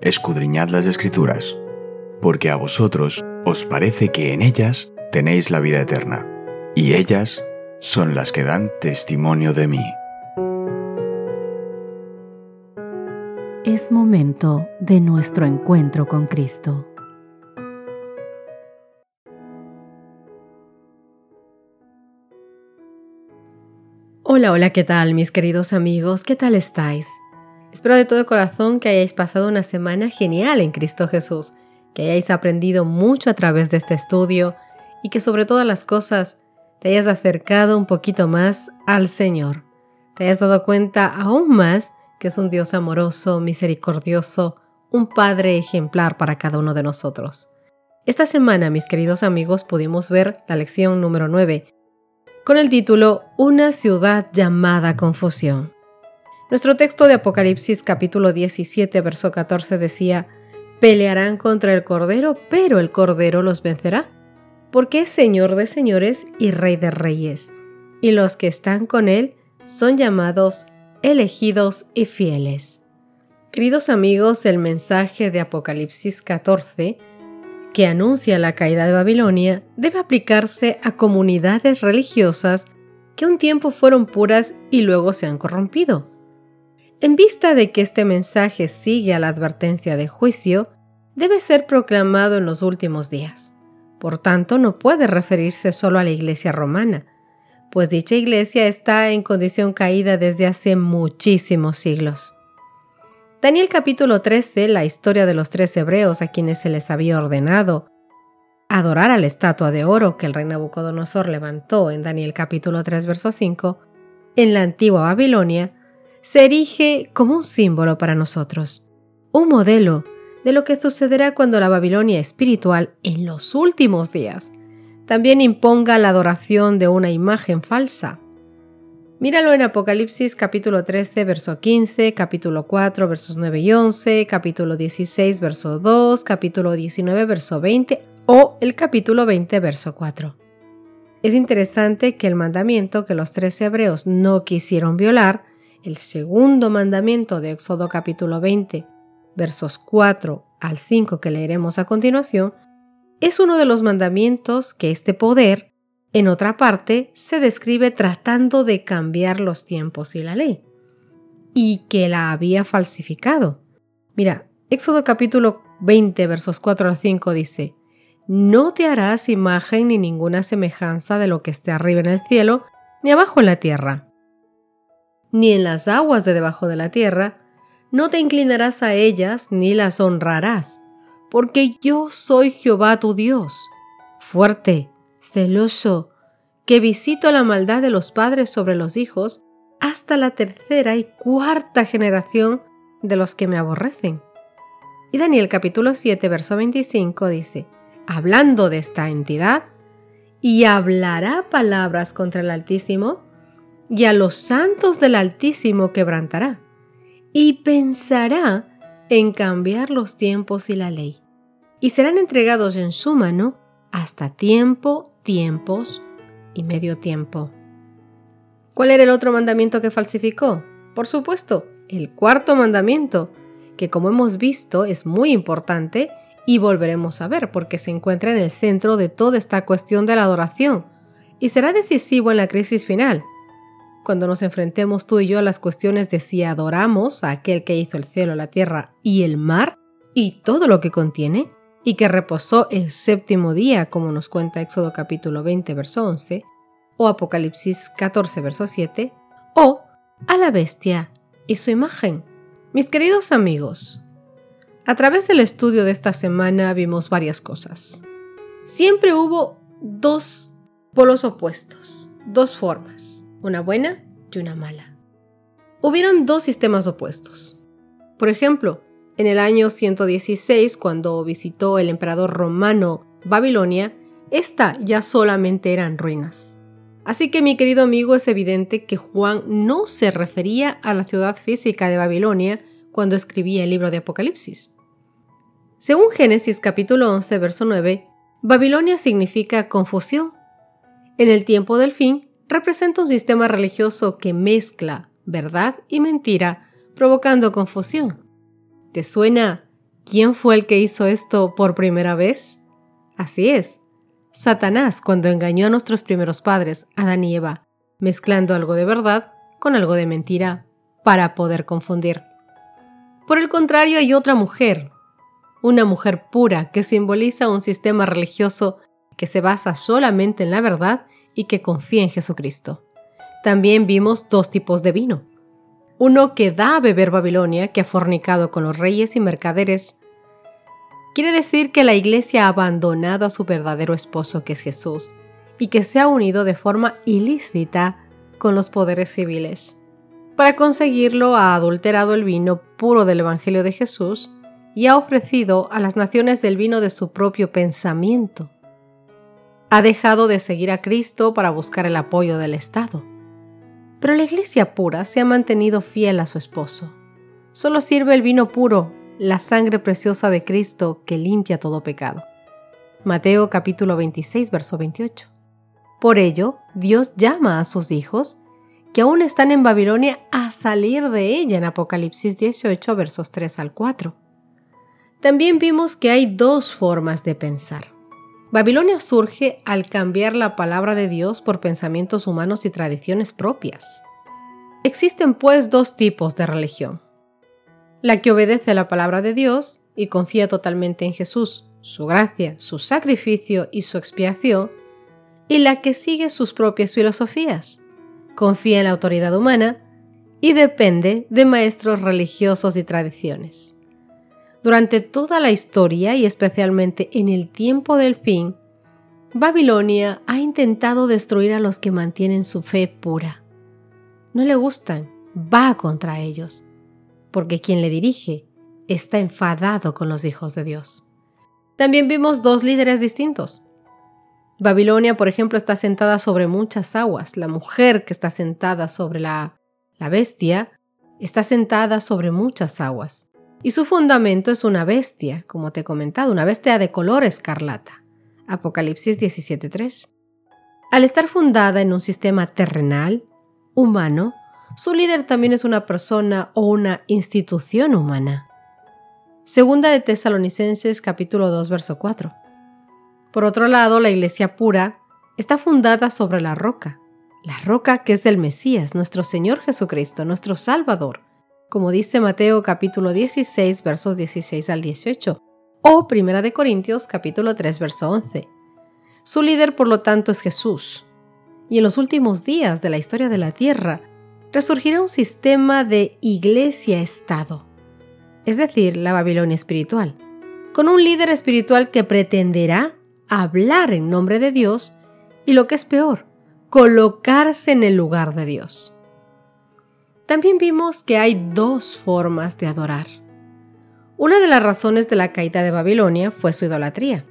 escudriñad las escrituras, porque a vosotros os parece que en ellas tenéis la vida eterna, y ellas son las que dan testimonio de mí. Es momento de nuestro encuentro con Cristo. Hola, hola, ¿qué tal mis queridos amigos? ¿Qué tal estáis? Espero de todo corazón que hayáis pasado una semana genial en Cristo Jesús, que hayáis aprendido mucho a través de este estudio y que sobre todas las cosas te hayas acercado un poquito más al Señor. Te hayas dado cuenta aún más que es un Dios amoroso, misericordioso, un Padre ejemplar para cada uno de nosotros. Esta semana, mis queridos amigos, pudimos ver la lección número 9 con el título Una ciudad llamada confusión. Nuestro texto de Apocalipsis capítulo 17 verso 14 decía, Pelearán contra el Cordero, pero el Cordero los vencerá, porque es Señor de señores y Rey de reyes, y los que están con Él son llamados elegidos y fieles. Queridos amigos, el mensaje de Apocalipsis 14 que anuncia la caída de Babilonia debe aplicarse a comunidades religiosas que un tiempo fueron puras y luego se han corrompido. En vista de que este mensaje sigue a la advertencia de juicio, debe ser proclamado en los últimos días. Por tanto, no puede referirse solo a la Iglesia romana, pues dicha iglesia está en condición caída desde hace muchísimos siglos. Daniel capítulo 13, la historia de los tres hebreos a quienes se les había ordenado adorar a la estatua de oro que el rey Nabucodonosor levantó en Daniel capítulo 3, verso 5, en la antigua Babilonia, se erige como un símbolo para nosotros, un modelo de lo que sucederá cuando la Babilonia espiritual en los últimos días también imponga la adoración de una imagen falsa Míralo en Apocalipsis capítulo 13, verso 15, capítulo 4, versos 9 y 11, capítulo 16, verso 2, capítulo 19, verso 20 o el capítulo 20, verso 4. Es interesante que el mandamiento que los tres hebreos no quisieron violar, el segundo mandamiento de Éxodo capítulo 20, versos 4 al 5 que leeremos a continuación, es uno de los mandamientos que este poder en otra parte, se describe tratando de cambiar los tiempos y la ley, y que la había falsificado. Mira, Éxodo capítulo 20, versos 4 al 5 dice, No te harás imagen ni ninguna semejanza de lo que esté arriba en el cielo, ni abajo en la tierra, ni en las aguas de debajo de la tierra, no te inclinarás a ellas ni las honrarás, porque yo soy Jehová tu Dios, fuerte, celoso, que visito la maldad de los padres sobre los hijos hasta la tercera y cuarta generación de los que me aborrecen. Y Daniel capítulo 7, verso 25 dice, hablando de esta entidad, y hablará palabras contra el Altísimo, y a los santos del Altísimo quebrantará, y pensará en cambiar los tiempos y la ley, y serán entregados en su mano hasta tiempo, tiempos y medio tiempo. ¿Cuál era el otro mandamiento que falsificó? Por supuesto, el cuarto mandamiento, que como hemos visto es muy importante y volveremos a ver porque se encuentra en el centro de toda esta cuestión de la adoración y será decisivo en la crisis final. Cuando nos enfrentemos tú y yo a las cuestiones de si adoramos a aquel que hizo el cielo, la tierra y el mar y todo lo que contiene, y que reposó el séptimo día, como nos cuenta Éxodo capítulo 20, verso 11, o Apocalipsis 14, verso 7, o a la bestia y su imagen. Mis queridos amigos, a través del estudio de esta semana vimos varias cosas. Siempre hubo dos polos opuestos, dos formas, una buena y una mala. Hubieron dos sistemas opuestos. Por ejemplo, en el año 116, cuando visitó el emperador romano Babilonia, esta ya solamente eran ruinas. Así que mi querido amigo es evidente que Juan no se refería a la ciudad física de Babilonia cuando escribía el libro de Apocalipsis. Según Génesis capítulo 11, verso 9, Babilonia significa confusión. En el tiempo del fin, representa un sistema religioso que mezcla verdad y mentira, provocando confusión. ¿Te suena ¿quién fue el que hizo esto por primera vez? Así es, Satanás cuando engañó a nuestros primeros padres, Adán y Eva, mezclando algo de verdad con algo de mentira para poder confundir. Por el contrario, hay otra mujer, una mujer pura que simboliza un sistema religioso que se basa solamente en la verdad y que confía en Jesucristo. También vimos dos tipos de vino. Uno que da a beber Babilonia, que ha fornicado con los reyes y mercaderes. Quiere decir que la iglesia ha abandonado a su verdadero esposo, que es Jesús, y que se ha unido de forma ilícita con los poderes civiles. Para conseguirlo ha adulterado el vino puro del Evangelio de Jesús y ha ofrecido a las naciones el vino de su propio pensamiento. Ha dejado de seguir a Cristo para buscar el apoyo del Estado. Pero la iglesia pura se ha mantenido fiel a su esposo. Solo sirve el vino puro, la sangre preciosa de Cristo que limpia todo pecado. Mateo capítulo 26, verso 28. Por ello, Dios llama a sus hijos que aún están en Babilonia a salir de ella en Apocalipsis 18, versos 3 al 4. También vimos que hay dos formas de pensar. Babilonia surge al cambiar la palabra de Dios por pensamientos humanos y tradiciones propias. Existen pues dos tipos de religión. La que obedece la palabra de Dios y confía totalmente en Jesús, su gracia, su sacrificio y su expiación, y la que sigue sus propias filosofías, confía en la autoridad humana y depende de maestros religiosos y tradiciones. Durante toda la historia y especialmente en el tiempo del fin, Babilonia ha intentado destruir a los que mantienen su fe pura. No le gustan, va contra ellos, porque quien le dirige está enfadado con los hijos de Dios. También vimos dos líderes distintos. Babilonia, por ejemplo, está sentada sobre muchas aguas. La mujer que está sentada sobre la, la bestia está sentada sobre muchas aguas y su fundamento es una bestia, como te he comentado, una bestia de color escarlata. Apocalipsis 17.3. Al estar fundada en un sistema terrenal, humano, su líder también es una persona o una institución humana. Segunda de Tesalonicenses capítulo 2 verso 4. Por otro lado, la iglesia pura está fundada sobre la roca, la roca que es el Mesías, nuestro Señor Jesucristo, nuestro Salvador, como dice Mateo capítulo 16 versos 16 al 18 o Primera de Corintios capítulo 3 verso 11. Su líder por lo tanto es Jesús. Y en los últimos días de la historia de la tierra resurgirá un sistema de iglesia-estado, es decir, la Babilonia espiritual, con un líder espiritual que pretenderá hablar en nombre de Dios y lo que es peor, colocarse en el lugar de Dios. También vimos que hay dos formas de adorar. Una de las razones de la caída de Babilonia fue su idolatría.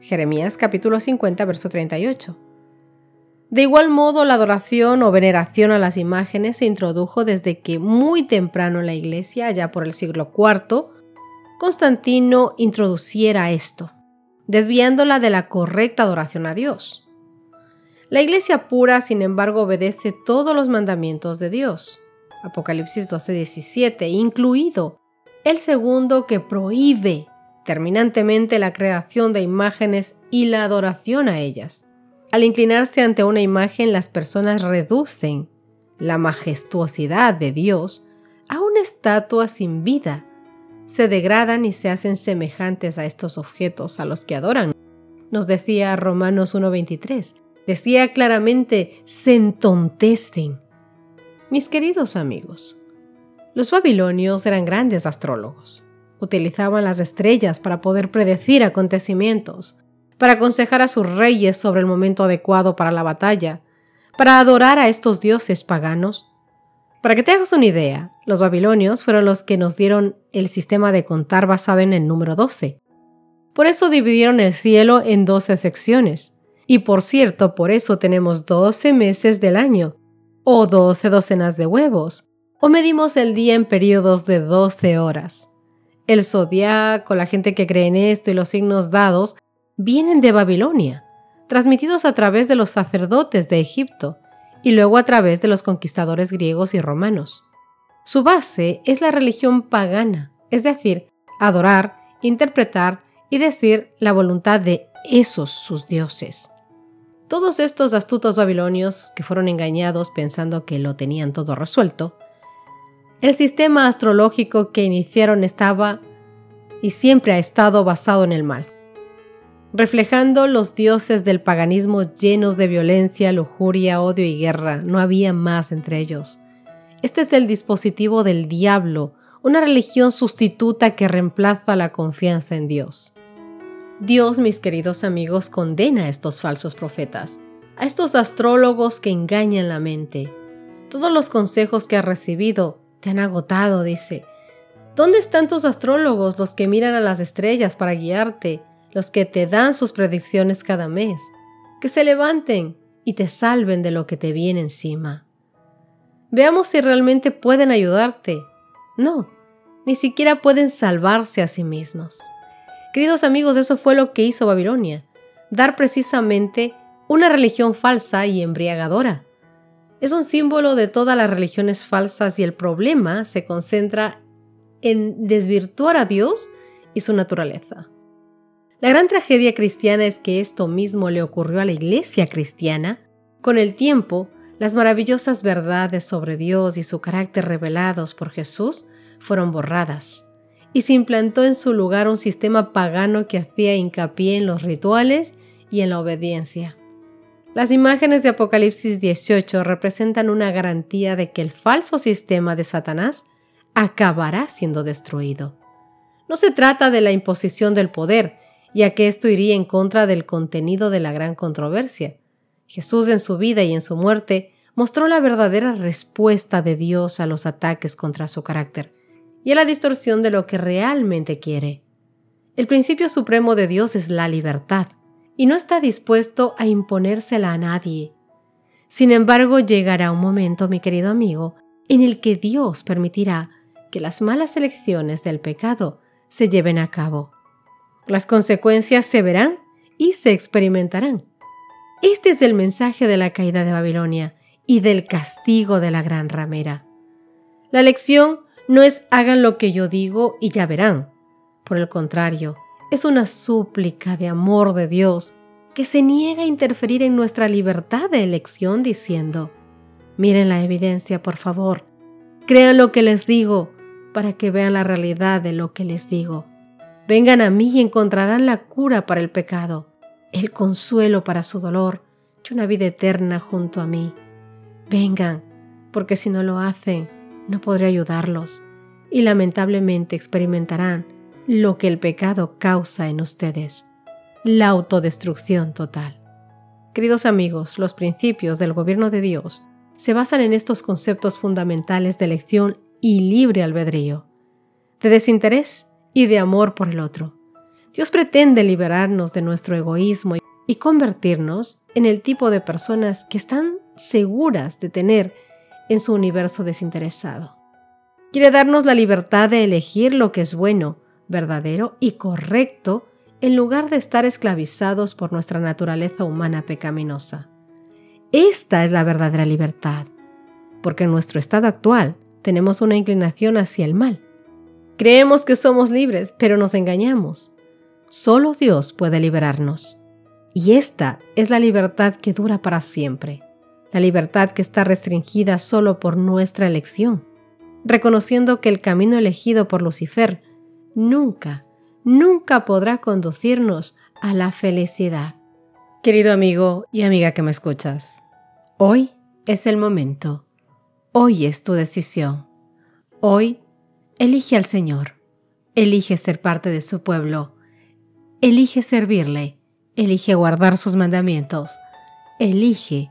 Jeremías capítulo 50, verso 38. De igual modo, la adoración o veneración a las imágenes se introdujo desde que muy temprano en la iglesia, allá por el siglo IV, Constantino introduciera esto, desviándola de la correcta adoración a Dios. La iglesia pura, sin embargo, obedece todos los mandamientos de Dios. Apocalipsis 12:17, incluido el segundo que prohíbe terminantemente la creación de imágenes y la adoración a ellas. Al inclinarse ante una imagen, las personas reducen la majestuosidad de Dios a una estatua sin vida. Se degradan y se hacen semejantes a estos objetos a los que adoran. Nos decía Romanos 1.23. Decía claramente, se entontecen mis queridos amigos, los babilonios eran grandes astrólogos. Utilizaban las estrellas para poder predecir acontecimientos, para aconsejar a sus reyes sobre el momento adecuado para la batalla, para adorar a estos dioses paganos. Para que te hagas una idea, los babilonios fueron los que nos dieron el sistema de contar basado en el número 12. Por eso dividieron el cielo en 12 secciones. Y por cierto, por eso tenemos 12 meses del año, o 12 docenas de huevos, o medimos el día en periodos de 12 horas. El zodiaco, la gente que cree en esto y los signos dados vienen de Babilonia, transmitidos a través de los sacerdotes de Egipto y luego a través de los conquistadores griegos y romanos. Su base es la religión pagana, es decir, adorar interpretar y decir la voluntad de esos sus dioses. Todos estos astutos babilonios que fueron engañados pensando que lo tenían todo resuelto, el sistema astrológico que iniciaron estaba y siempre ha estado basado en el mal, reflejando los dioses del paganismo llenos de violencia, lujuria, odio y guerra. No había más entre ellos. Este es el dispositivo del diablo, una religión sustituta que reemplaza la confianza en Dios. Dios, mis queridos amigos, condena a estos falsos profetas, a estos astrólogos que engañan la mente. Todos los consejos que has recibido te han agotado, dice. ¿Dónde están tus astrólogos, los que miran a las estrellas para guiarte, los que te dan sus predicciones cada mes? Que se levanten y te salven de lo que te viene encima. Veamos si realmente pueden ayudarte. No, ni siquiera pueden salvarse a sí mismos. Queridos amigos, eso fue lo que hizo Babilonia, dar precisamente una religión falsa y embriagadora. Es un símbolo de todas las religiones falsas y el problema se concentra en desvirtuar a Dios y su naturaleza. La gran tragedia cristiana es que esto mismo le ocurrió a la iglesia cristiana. Con el tiempo, las maravillosas verdades sobre Dios y su carácter revelados por Jesús fueron borradas y se implantó en su lugar un sistema pagano que hacía hincapié en los rituales y en la obediencia. Las imágenes de Apocalipsis 18 representan una garantía de que el falso sistema de Satanás acabará siendo destruido. No se trata de la imposición del poder, ya que esto iría en contra del contenido de la gran controversia. Jesús en su vida y en su muerte mostró la verdadera respuesta de Dios a los ataques contra su carácter y a la distorsión de lo que realmente quiere. El principio supremo de Dios es la libertad, y no está dispuesto a imponérsela a nadie. Sin embargo, llegará un momento, mi querido amigo, en el que Dios permitirá que las malas elecciones del pecado se lleven a cabo. Las consecuencias se verán y se experimentarán. Este es el mensaje de la caída de Babilonia y del castigo de la gran ramera. La lección no es hagan lo que yo digo y ya verán. Por el contrario, es una súplica de amor de Dios que se niega a interferir en nuestra libertad de elección diciendo, miren la evidencia, por favor, crean lo que les digo para que vean la realidad de lo que les digo. Vengan a mí y encontrarán la cura para el pecado, el consuelo para su dolor y una vida eterna junto a mí. Vengan, porque si no lo hacen, no podré ayudarlos y lamentablemente experimentarán lo que el pecado causa en ustedes, la autodestrucción total. Queridos amigos, los principios del gobierno de Dios se basan en estos conceptos fundamentales de elección y libre albedrío, de desinterés y de amor por el otro. Dios pretende liberarnos de nuestro egoísmo y convertirnos en el tipo de personas que están seguras de tener en su universo desinteresado. Quiere darnos la libertad de elegir lo que es bueno, verdadero y correcto en lugar de estar esclavizados por nuestra naturaleza humana pecaminosa. Esta es la verdadera libertad, porque en nuestro estado actual tenemos una inclinación hacia el mal. Creemos que somos libres, pero nos engañamos. Solo Dios puede liberarnos. Y esta es la libertad que dura para siempre la libertad que está restringida solo por nuestra elección, reconociendo que el camino elegido por Lucifer nunca, nunca podrá conducirnos a la felicidad. Querido amigo y amiga que me escuchas, hoy es el momento, hoy es tu decisión, hoy elige al Señor, elige ser parte de su pueblo, elige servirle, elige guardar sus mandamientos, elige